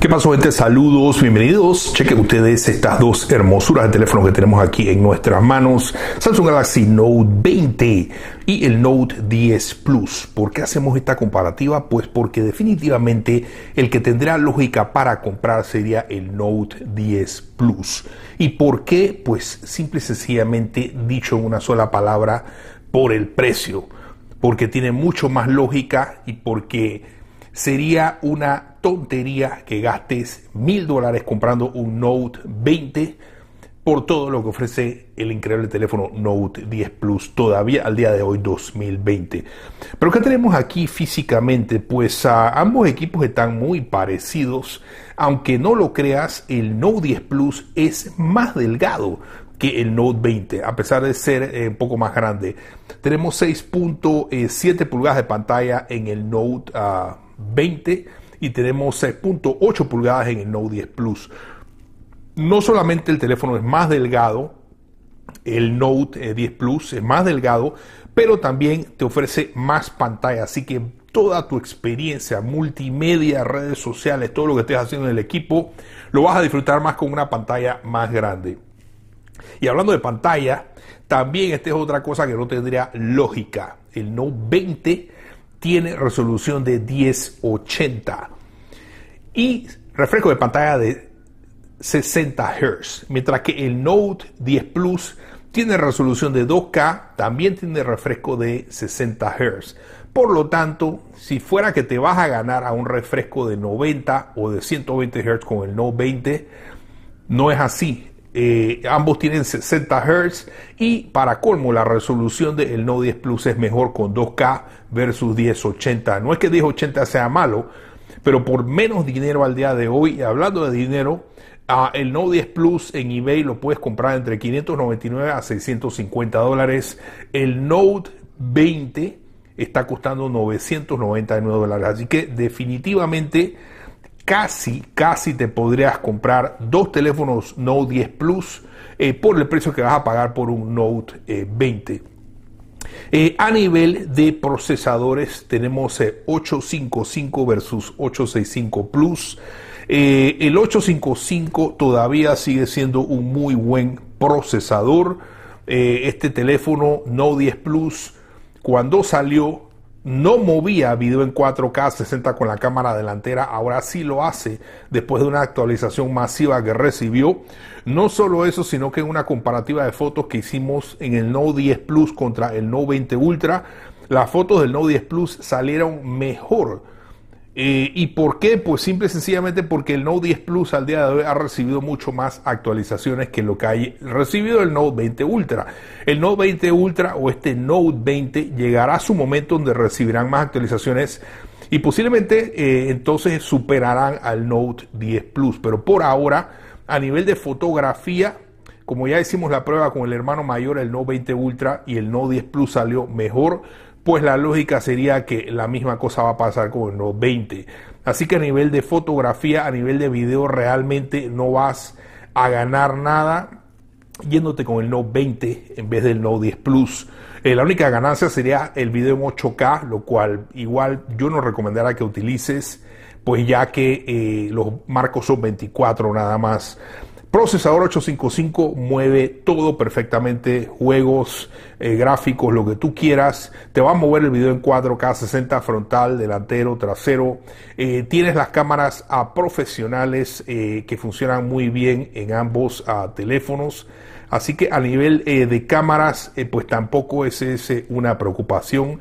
¿Qué pasó gente? Saludos, bienvenidos. Chequen ustedes estas dos hermosuras de teléfono que tenemos aquí en nuestras manos. Samsung Galaxy Note 20 y el Note 10 Plus. ¿Por qué hacemos esta comparativa? Pues porque definitivamente el que tendrá lógica para comprar sería el Note 10 Plus. ¿Y por qué? Pues simple y sencillamente dicho en una sola palabra, por el precio. Porque tiene mucho más lógica y porque sería una tontería que gastes mil dólares comprando un Note 20 por todo lo que ofrece el increíble teléfono Note 10 Plus todavía al día de hoy 2020. Pero ¿qué tenemos aquí físicamente? Pues ambos equipos están muy parecidos, aunque no lo creas, el Note 10 Plus es más delgado que el Note 20, a pesar de ser eh, un poco más grande. Tenemos 6.7 pulgadas de pantalla en el Note uh, 20 y tenemos 6.8 pulgadas en el Note 10 Plus. No solamente el teléfono es más delgado, el Note 10 eh, Plus es más delgado, pero también te ofrece más pantalla, así que toda tu experiencia, multimedia, redes sociales, todo lo que estés haciendo en el equipo, lo vas a disfrutar más con una pantalla más grande. Y hablando de pantalla, también esta es otra cosa que no tendría lógica. El Note 20 tiene resolución de 1080 y refresco de pantalla de 60 Hz, mientras que el Note 10 Plus tiene resolución de 2K, también tiene refresco de 60 Hz. Por lo tanto, si fuera que te vas a ganar a un refresco de 90 o de 120 Hz con el Note 20, no es así. Eh, ambos tienen 60 Hz y para colmo la resolución del Note 10 Plus es mejor con 2K versus 1080. No es que 1080 sea malo, pero por menos dinero al día de hoy, hablando de dinero, el Note 10 Plus en eBay lo puedes comprar entre 599 a 650 dólares. El Note 20 está costando 999 dólares. Así que definitivamente casi, casi te podrías comprar dos teléfonos Note 10 Plus eh, por el precio que vas a pagar por un Note 20. Eh, eh, a nivel de procesadores tenemos 855 versus 865 Plus. el 855 todavía sigue siendo un muy buen procesador. este teléfono Note 10 Plus cuando salió no movía video en 4K 60 con la cámara delantera, ahora sí lo hace después de una actualización masiva que recibió. No solo eso, sino que en una comparativa de fotos que hicimos en el Note 10 Plus contra el Note 20 Ultra, las fotos del Note 10 Plus salieron mejor eh, ¿Y por qué? Pues simple y sencillamente porque el Note 10 Plus al día de hoy ha recibido mucho más actualizaciones que lo que hay recibido el Note 20 Ultra. El Note 20 Ultra o este Note 20 llegará a su momento donde recibirán más actualizaciones y posiblemente eh, entonces superarán al Note 10 Plus. Pero por ahora, a nivel de fotografía, como ya hicimos la prueba con el hermano mayor, el Note 20 Ultra y el Note 10 Plus salió mejor pues la lógica sería que la misma cosa va a pasar con el Note 20. Así que a nivel de fotografía, a nivel de video, realmente no vas a ganar nada yéndote con el Note 20 en vez del Note 10 Plus. Eh, la única ganancia sería el video en 8K, lo cual igual yo no recomendaría que utilices, pues ya que eh, los marcos son 24 nada más. Procesador 855 mueve todo perfectamente, juegos, eh, gráficos, lo que tú quieras. Te va a mover el video en 4K 60 frontal, delantero, trasero. Eh, tienes las cámaras a profesionales eh, que funcionan muy bien en ambos teléfonos. Así que a nivel de cámaras, pues tampoco es, es una preocupación.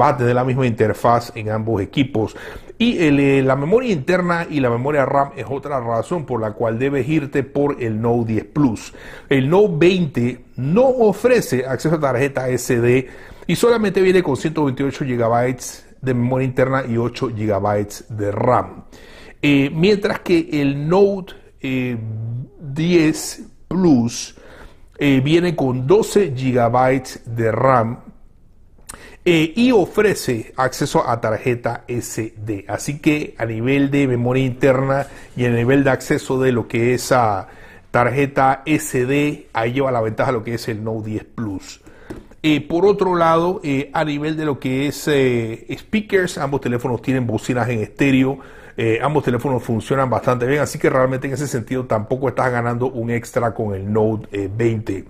va a tener la misma interfaz en ambos equipos. Y eh, la memoria interna y la memoria RAM es otra razón por la cual debes irte por el Note 10 Plus. El Note 20 no ofrece acceso a tarjeta SD y solamente viene con 128 GB de memoria interna y 8 GB de RAM. Eh, mientras que el Note 10 eh, viene con 12 GB de RAM eh, y ofrece acceso a tarjeta SD. Así que a nivel de memoria interna y a nivel de acceso de lo que es a tarjeta SD, ahí lleva la ventaja lo que es el Note 10 Plus. Eh, por otro lado, a nivel de lo que es speakers, ambos teléfonos tienen bocinas en estéreo Eh, ambos teléfonos funcionan bastante bien, así que realmente en ese sentido tampoco estás ganando un extra con el Note 20.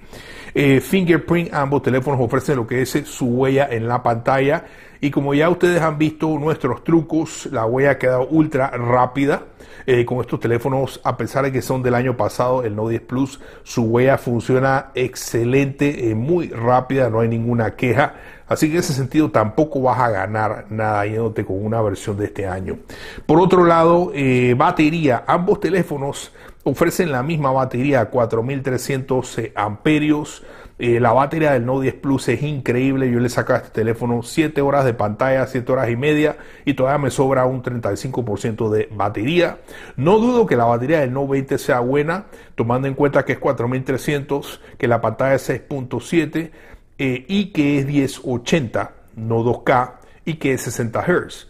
Eh, Fingerprint, ambos teléfonos ofrecen lo que es su huella en la pantalla y como ya ustedes han visto nuestros trucos, la huella ha quedado ultra rápida. Eh, con estos teléfonos, a pesar de que son del año pasado, el Note 10 Plus, su huella funciona excelente, eh, muy rápida, no hay ninguna queja. Así que en ese sentido tampoco vas a ganar nada yéndote con una versión de este año. Por otro lado, eh, batería. Ambos teléfonos ofrecen la misma batería, 4300 amperios. La batería del Note 10 Plus es increíble. Yo le saco a este teléfono 7 horas de pantalla, 7 horas y media y todavía me sobra un 35% de batería. No dudo que la batería del Note 20 sea buena, tomando en cuenta que es 4300, que la pantalla es 6.7 eh, y que es 1080, no 2K, y que es 60 Hz.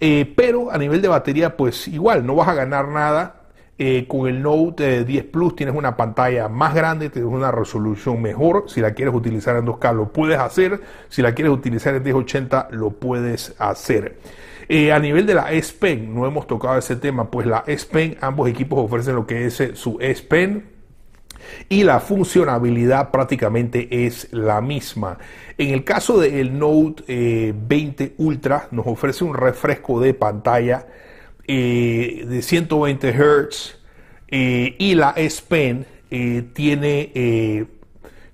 Eh, pero a nivel de batería, pues igual, no vas a ganar nada. Eh, con el Note 10 Plus tienes una pantalla más grande, tienes una resolución mejor. Si la quieres utilizar en 2K, lo puedes hacer. Si la quieres utilizar en 1080, lo puedes hacer. a nivel de la S Pen, no hemos tocado ese tema, pues la S Pen, ambos equipos ofrecen lo que es su S Pen y la funcionabilidad prácticamente es la misma. En el caso del Note 20 eh, Ultra nos ofrece un refresco de pantalla eh, de 120 Hz eh, y la S Pen tiene,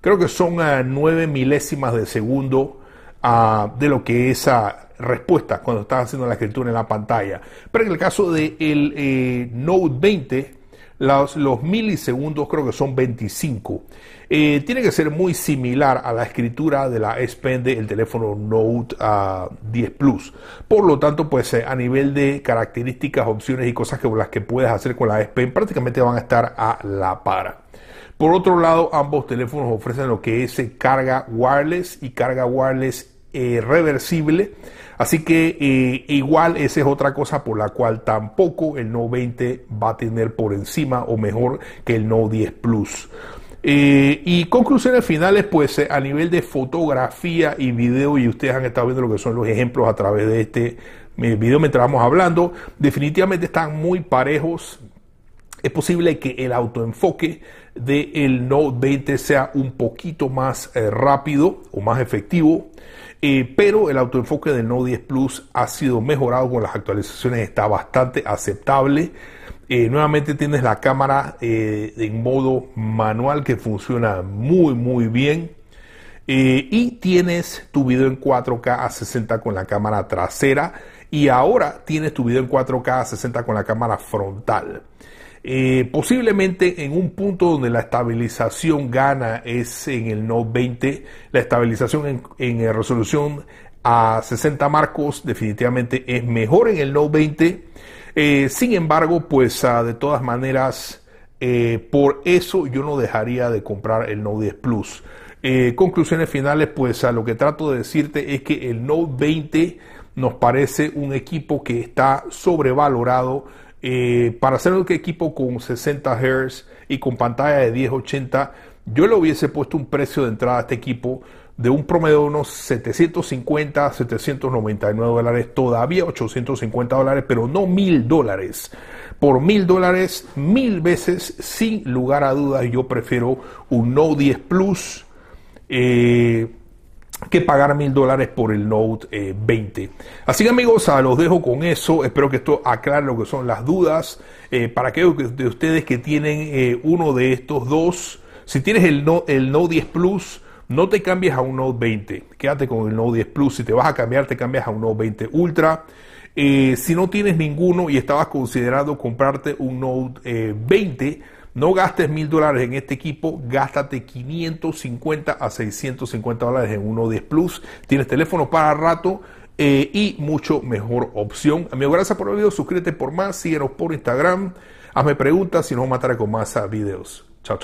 creo que son 9 milésimas de segundo ah, de lo que es esa respuesta cuando estás haciendo la escritura en la pantalla. Pero en el caso del Note 20 los, milisegundos creo que son 25. Eh, tiene que ser muy similar a la escritura de la S Pen del teléfono Note 10 ah, Plus. Por lo tanto, pues eh, a nivel de características, opciones y cosas que las que puedes hacer con la S Pen prácticamente van a estar a la par. Por otro lado, ambos teléfonos ofrecen lo que es carga wireless y carga wireless eh, reversible. Así que eh, igual esa es otra cosa por la cual tampoco el Note 20 va a tener por encima o mejor que el Note 10 Plus. Eh, y conclusiones finales, pues a nivel de fotografía y video, y ustedes han estado viendo lo que son los ejemplos a través de este video mientras vamos hablando, definitivamente están muy parejos. Es posible que el autoenfoque del Note 20 sea un poquito más rápido o más efectivo. Eh, pero el autoenfoque del Note 10 Plus ha sido mejorado con las actualizaciones, está bastante aceptable. Eh, nuevamente tienes la cámara eh, en modo manual que funciona muy muy bien. y tienes tu video en 4K a 60 con la cámara trasera. Y ahora tienes tu video en 4K a 60 con la cámara frontal. Eh, posiblemente en un punto donde la estabilización gana es en el Note 20, la estabilización en, resolución a 60 marcos definitivamente es mejor en el Note 20. Eh, sin embargo, pues ah, de todas maneras, eh, por eso yo no dejaría de comprar el Note 10 Plus. conclusiones finales, pues a lo que trato de decirte es que el Note 20 nos parece un equipo que está sobrevalorado eh, para hacer un equipo con 60 Hz y con pantalla de 1080, yo le hubiese puesto un precio de entrada a este equipo de un promedio de unos 750, 799 dólares, todavía 850 dólares, pero no mil dólares. Por mil dólares, mil veces, sin lugar a dudas, yo prefiero un Note 10 Plus. Eh, que pagar mil dólares por el Note 20. Eh, Así que amigos, a los dejo con eso. Espero que esto aclare lo que son las dudas. Eh, para aquellos de ustedes que tienen eh, uno de estos dos, si tienes el, el Note 10 Plus, no te cambies a un Note 20. Quédate con el Note 10 Plus. Si te vas a cambiar, te cambias a un Note 20 Ultra. si no tienes ninguno y estabas considerando comprarte un Note 20, no gastes mil dólares en este equipo, gástate 550 a 650 dólares en uno 10 Plus. Tienes teléfono para rato eh, y mucho mejor opción. Amigo, gracias por el video. Suscríbete por más, síguenos por Instagram. Hazme preguntas y nos vamos a matar con más videos.